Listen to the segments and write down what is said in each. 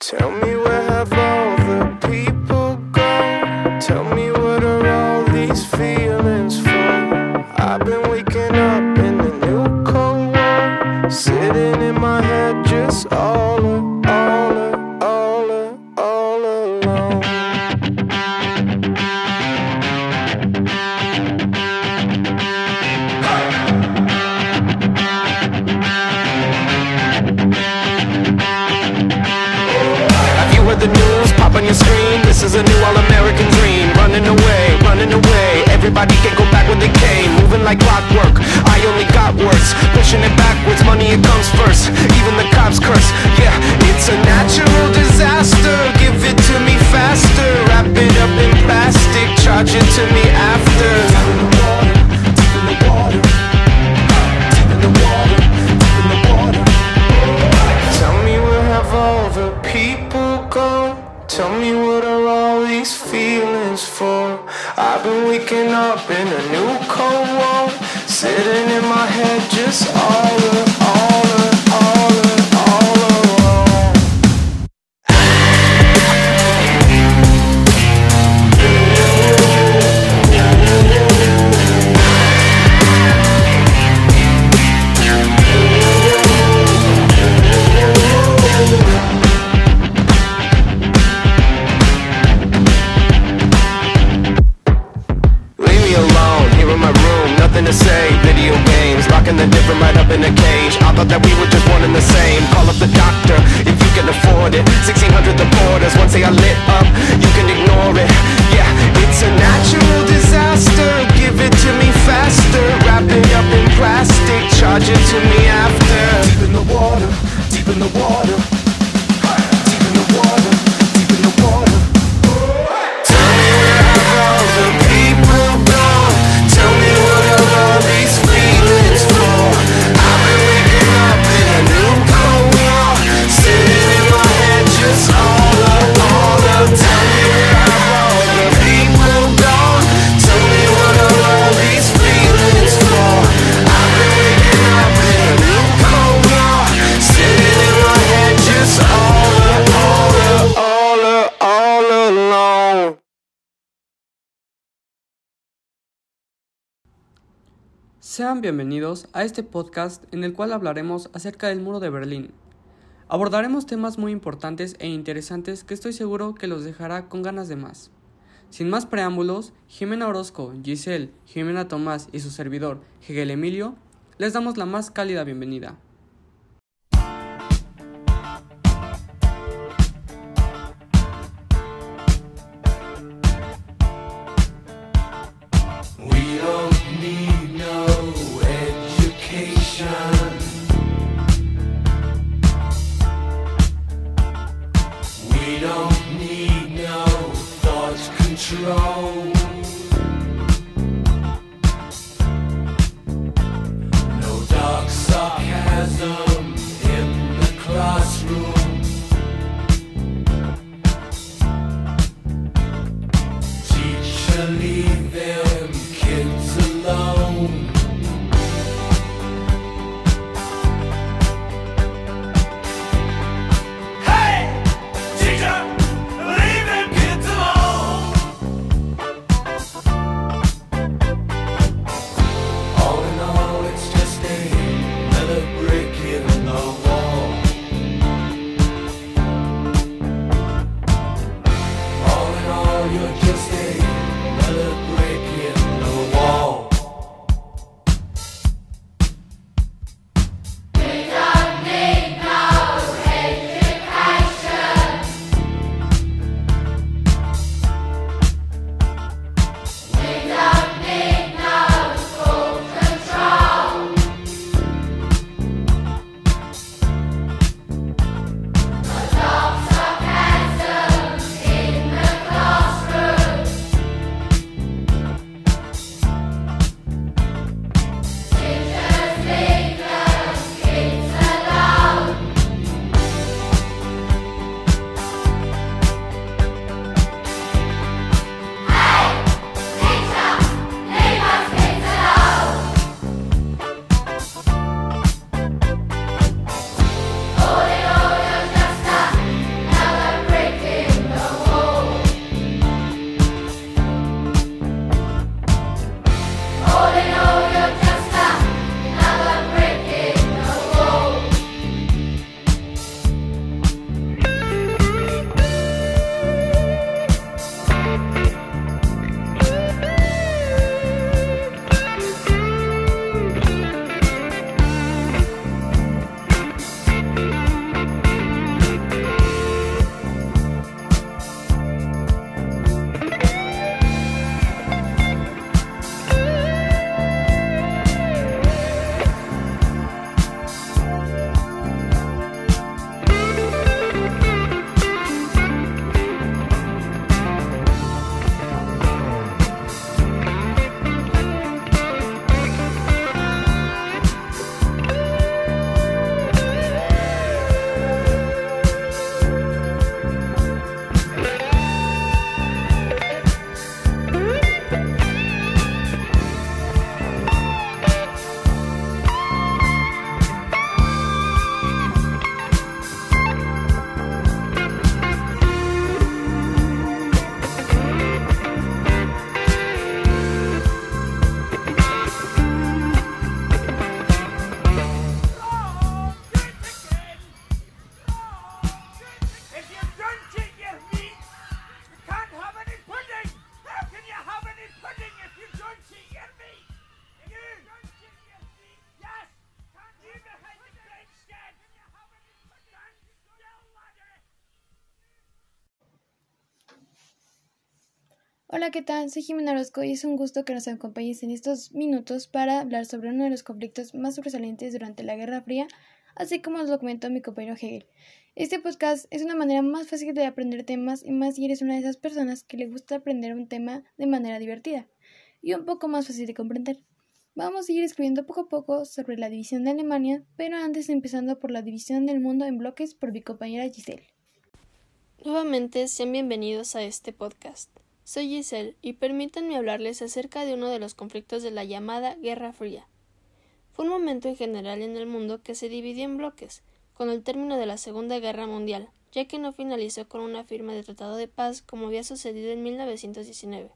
Tell me where have all the people gone? Tell me what are all these feelings for? I've been waking up in the new cold war, sitting in my head just all, Moving like clockwork. I only got worse. Pushing it backwards. Money it comes first. Even the cops curse. Nothing to say. Video games, locking the different right up in a cage. I thought that we were just one and the same. Call up the doctor if you can afford it. 1600 the borders, once they are lit up, you can ignore it. Yeah, it's a natural disaster. Give it to me faster. Wrap it up in plastic, charge it to me after. Deep in the water, deep in the water. Deep in the water, deep in the water. Sean bienvenidos a este podcast en el cual hablaremos acerca del muro de Berlín. Abordaremos temas muy importantes e interesantes que estoy seguro que los dejará con ganas de más. Sin más preámbulos, Jimena Orozco, Giselle, Jimena Tomás y su servidor, Hegel Emilio, les damos la más cálida bienvenida. Don't need no thought control. your joy. Hola, ¿qué tal? Soy Jimena Orozco y es un gusto que nos acompañes en estos minutos para hablar sobre uno de los conflictos más sobresalientes durante la Guerra Fría, así como lo documentó mi compañero Hegel. Este podcast es una manera más fácil de aprender temas y más si eres una de esas personas que le gusta aprender un tema de manera divertida y un poco más fácil de comprender. Vamos a ir escribiendo poco a poco sobre la división de Alemania, pero antes empezando por la división del mundo en bloques por mi compañera Giselle. Nuevamente sean bienvenidos a este podcast. Soy Giselle y permítanme hablarles acerca de uno de los conflictos de la llamada Guerra Fría. Fue un momento en general en el mundo que se dividió en bloques, con el término de la Segunda Guerra Mundial, ya que no finalizó con una firma de tratado de paz como había sucedido en 1919.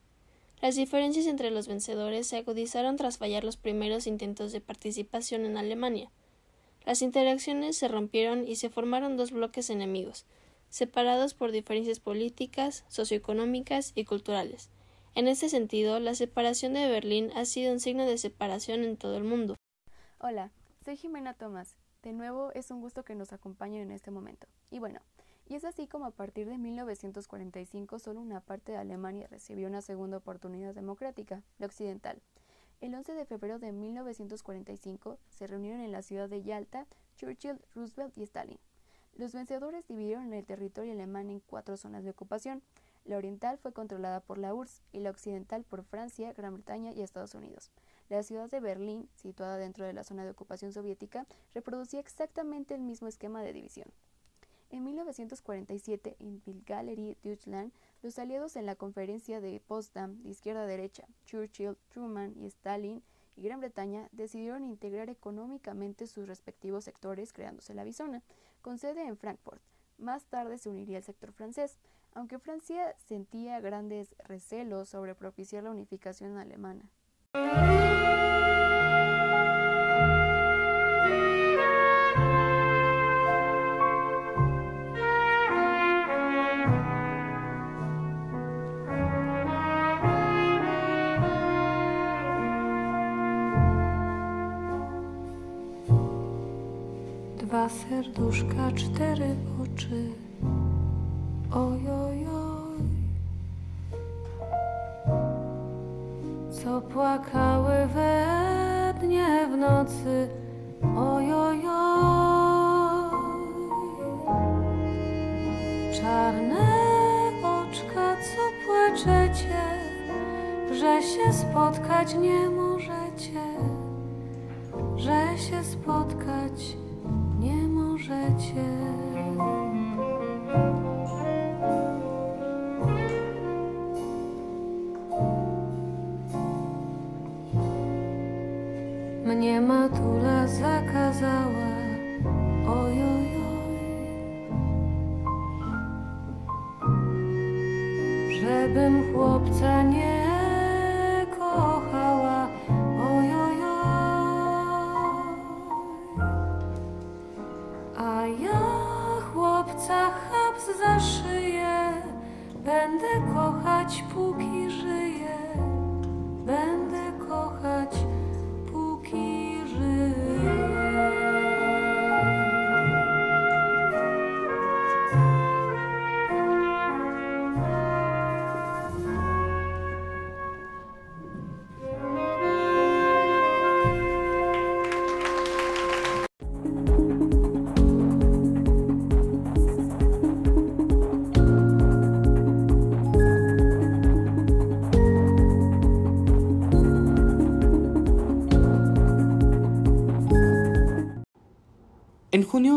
Las diferencias entre los vencedores se agudizaron tras fallar los primeros intentos de participación en Alemania. Las interacciones se rompieron y se formaron dos bloques enemigos, separados por diferencias políticas, socioeconómicas y culturales. En este sentido, la separación de Berlín ha sido un signo de separación en todo el mundo. Hola, soy Jimena Tomás. De nuevo es un gusto que nos acompañen en este momento. Y bueno, y es así como a partir de 1945 solo una parte de Alemania recibió una segunda oportunidad democrática, la occidental. El 11 de febrero de 1945 se reunieron en la ciudad de Yalta Churchill, Roosevelt y Stalin. Los vencedores dividieron el territorio alemán en cuatro zonas de ocupación. La oriental fue controlada por la URSS y la occidental por Francia, Gran Bretaña y Estados Unidos. La ciudad de Berlín, situada dentro de la zona de ocupación soviética, reproducía exactamente el mismo esquema de división. En 1947, en Gallery Deutschland, los aliados en la conferencia de Potsdam de izquierda a derecha, Churchill, Truman y Stalin, y Gran Bretaña decidieron integrar económicamente sus respectivos sectores creándose la Bisona, con sede en Frankfurt. Más tarde se uniría el sector francés, aunque Francia sentía grandes recelos sobre propiciar la unificación alemana. Serduszka, cztery oczy. 借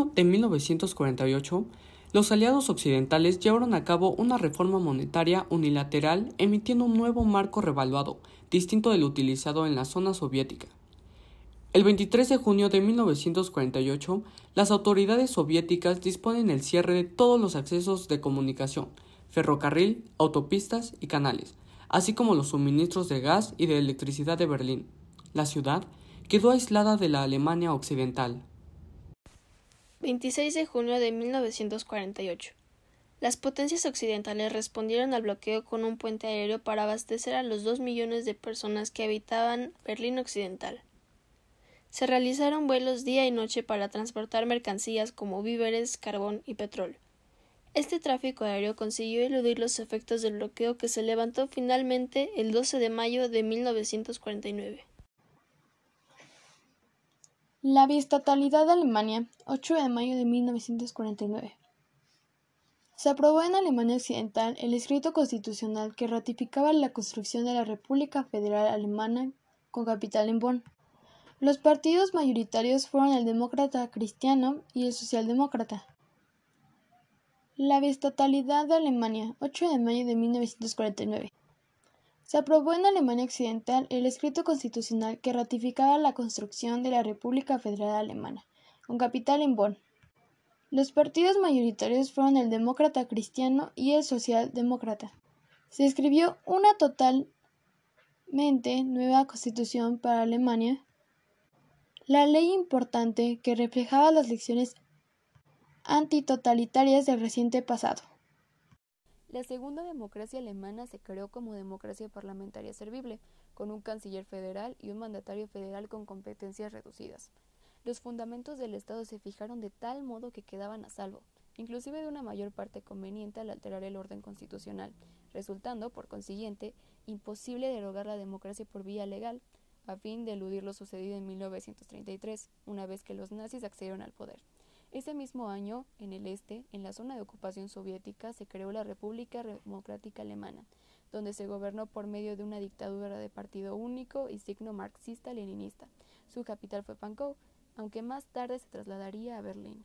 De 1948, los aliados occidentales llevaron a cabo una reforma monetaria unilateral emitiendo un nuevo marco revaluado, distinto del utilizado en la zona soviética. El 23 de junio de 1948, las autoridades soviéticas disponen el cierre de todos los accesos de comunicación, ferrocarril, autopistas y canales, así como los suministros de gas y de electricidad de Berlín. La ciudad quedó aislada de la Alemania occidental. 26 de junio de 1948. Las potencias occidentales respondieron al bloqueo con un puente aéreo para abastecer a los dos millones de personas que habitaban Berlín Occidental. Se realizaron vuelos día y noche para transportar mercancías como víveres, carbón y petróleo. este tráfico aéreo consiguió eludir los efectos del bloqueo que se levantó finalmente el 12 de mayo de 1949. La biestatalidad de Alemania, 8 de mayo de 1949. Se aprobó en Alemania Occidental el escrito constitucional que ratificaba la construcción de la República Federal Alemana con capital en Bonn. Los partidos mayoritarios fueron el demócrata cristiano y el socialdemócrata. La biestatalidad de Alemania, 8 de mayo de 1949. Se aprobó en Alemania Occidental el escrito constitucional que ratificaba la construcción de la República Federal Alemana, con capital en Bonn. Los partidos mayoritarios fueron el demócrata cristiano y el socialdemócrata. Se escribió una totalmente nueva constitución para Alemania, la ley importante que reflejaba las lecciones antitotalitarias del reciente pasado. La segunda democracia alemana se creó como democracia parlamentaria servible, con un canciller federal y un mandatario federal con competencias reducidas. Los fundamentos del Estado se fijaron de tal modo que quedaban a salvo, inclusive de una mayor parte conveniente al alterar el orden constitucional, resultando, por consiguiente, imposible derogar la democracia por vía legal, a fin de eludir lo sucedido en 1933, una vez que los nazis accedieron al poder. Ese mismo año, en el este, en la zona de ocupación soviética, se creó la República Democrática Alemana, donde se gobernó por medio de una dictadura de partido único y signo marxista-leninista. Su capital fue Pankow, aunque más tarde se trasladaría a Berlín.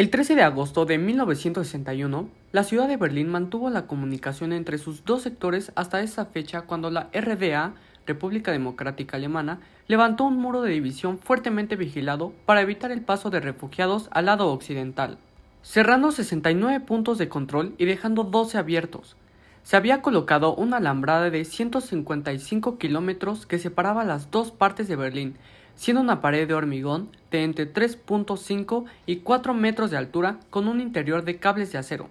El 13 de agosto de 1961, la ciudad de Berlín mantuvo la comunicación entre sus dos sectores hasta esa fecha cuando la RDA, República Democrática Alemana, levantó un muro de división fuertemente vigilado para evitar el paso de refugiados al lado occidental, cerrando 69 puntos de control y dejando 12 abiertos. Se había colocado una alambrada de 155 kilómetros que separaba las dos partes de Berlín siendo una pared de hormigón de entre 3.5 y 4 metros de altura con un interior de cables de acero.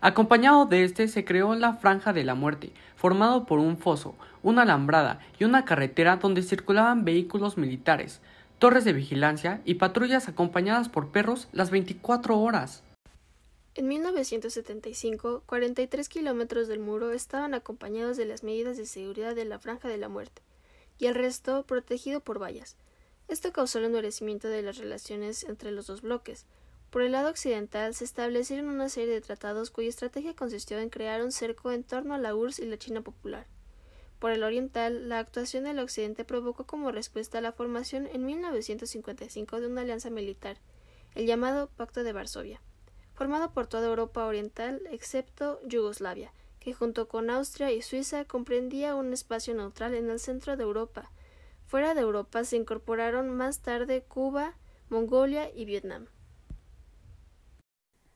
Acompañado de este se creó la Franja de la Muerte, formado por un foso, una alambrada y una carretera donde circulaban vehículos militares, torres de vigilancia y patrullas acompañadas por perros las 24 horas. En 1975, 43 kilómetros del muro estaban acompañados de las medidas de seguridad de la Franja de la Muerte y el resto protegido por vallas. Esto causó el endurecimiento de las relaciones entre los dos bloques. Por el lado occidental se establecieron una serie de tratados cuya estrategia consistió en crear un cerco en torno a la URSS y la China popular. Por el oriental, la actuación del occidente provocó como respuesta la formación en 1955 de una alianza militar, el llamado Pacto de Varsovia, formado por toda Europa oriental excepto Yugoslavia, que junto con Austria y Suiza comprendía un espacio neutral en el centro de Europa. Fuera de Europa se incorporaron más tarde Cuba, Mongolia y Vietnam.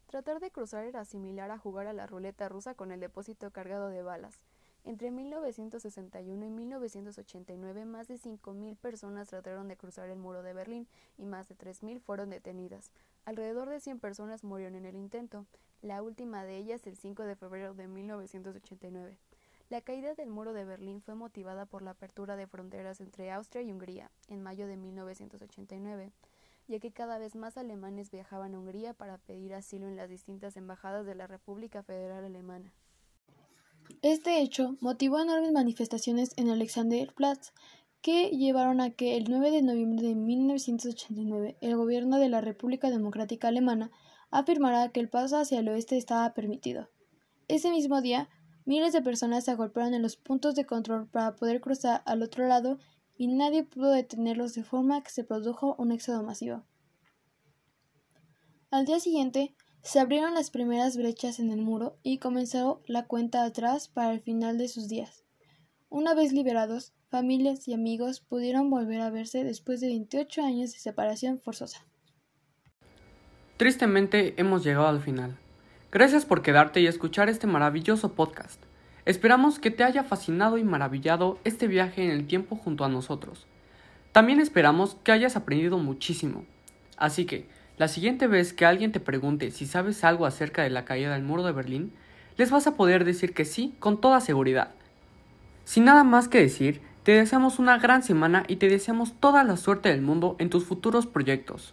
Tratar de cruzar era similar a jugar a la ruleta rusa con el depósito cargado de balas. Entre 1961 y 1989, más de 5.000 personas trataron de cruzar el muro de Berlín y más de 3.000 fueron detenidas. Alrededor de 100 personas murieron en el intento la última de ellas el 5 de febrero de 1989. La caída del muro de Berlín fue motivada por la apertura de fronteras entre Austria y Hungría en mayo de 1989, ya que cada vez más alemanes viajaban a Hungría para pedir asilo en las distintas embajadas de la República Federal Alemana. Este hecho motivó enormes manifestaciones en Alexanderplatz que llevaron a que el 9 de noviembre de 1989 el gobierno de la República Democrática Alemana afirmará que el paso hacia el oeste estaba permitido. Ese mismo día, miles de personas se agolparon en los puntos de control para poder cruzar al otro lado y nadie pudo detenerlos de forma que se produjo un éxodo masivo. Al día siguiente, se abrieron las primeras brechas en el muro y comenzó la cuenta atrás para el final de sus días. Una vez liberados, familias y amigos pudieron volver a verse después de 28 años de separación forzosa. Tristemente hemos llegado al final. Gracias por quedarte y escuchar este maravilloso podcast. Esperamos que te haya fascinado y maravillado este viaje en el tiempo junto a nosotros. También esperamos que hayas aprendido muchísimo. Así que, la siguiente vez que alguien te pregunte si sabes algo acerca de la caída del muro de Berlín, les vas a poder decir que sí con toda seguridad. Sin nada más que decir, te deseamos una gran semana y te deseamos toda la suerte del mundo en tus futuros proyectos.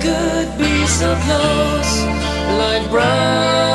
Could be so close, like brothers?